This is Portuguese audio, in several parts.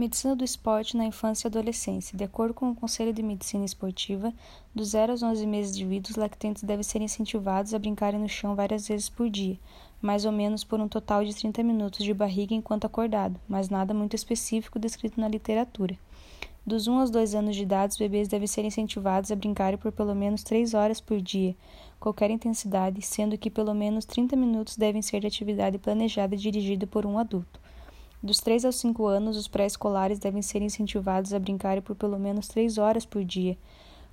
Medicina do esporte na infância e adolescência. De acordo com o Conselho de Medicina Esportiva, dos 0 aos 11 meses de vida, os lactentes devem ser incentivados a brincarem no chão várias vezes por dia, mais ou menos por um total de 30 minutos de barriga enquanto acordado, mas nada muito específico descrito na literatura. Dos 1 aos 2 anos de idade, os bebês devem ser incentivados a brincarem por pelo menos 3 horas por dia, qualquer intensidade, sendo que pelo menos 30 minutos devem ser de atividade planejada e dirigida por um adulto. Dos 3 aos 5 anos, os pré-escolares devem ser incentivados a brincar por pelo menos 3 horas por dia,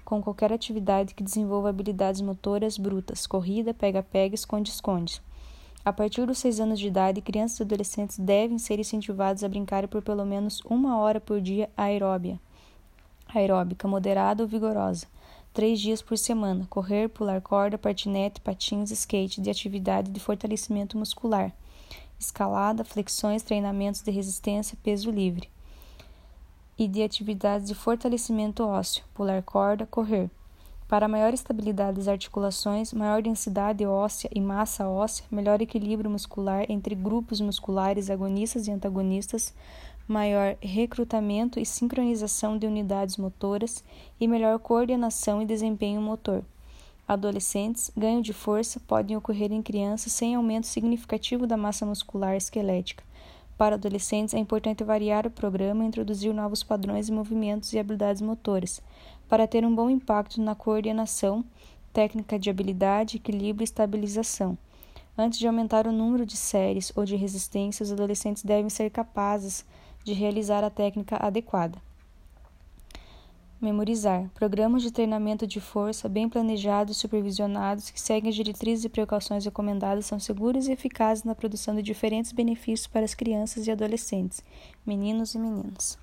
com qualquer atividade que desenvolva habilidades motoras brutas, corrida, pega-pega, esconde-esconde. A partir dos 6 anos de idade, crianças e adolescentes devem ser incentivados a brincar por pelo menos uma hora por dia aeróbia, aeróbica, moderada ou vigorosa, três dias por semana, correr, pular corda, patinete, patins, skate, de atividade de fortalecimento muscular escalada, flexões, treinamentos de resistência, peso livre. E de atividades de fortalecimento ósseo, pular corda, correr. Para maior estabilidade das articulações, maior densidade óssea e massa óssea, melhor equilíbrio muscular entre grupos musculares agonistas e antagonistas, maior recrutamento e sincronização de unidades motoras e melhor coordenação e desempenho motor adolescentes, ganho de força podem ocorrer em crianças sem aumento significativo da massa muscular esquelética. Para adolescentes, é importante variar o programa e introduzir novos padrões de movimentos e habilidades motoras, para ter um bom impacto na coordenação, técnica de habilidade, equilíbrio e estabilização. Antes de aumentar o número de séries ou de resistências, os adolescentes devem ser capazes de realizar a técnica adequada. Memorizar. Programas de treinamento de força bem planejados supervisionados que seguem as diretrizes e precauções recomendadas são seguros e eficazes na produção de diferentes benefícios para as crianças e adolescentes, meninos e meninas.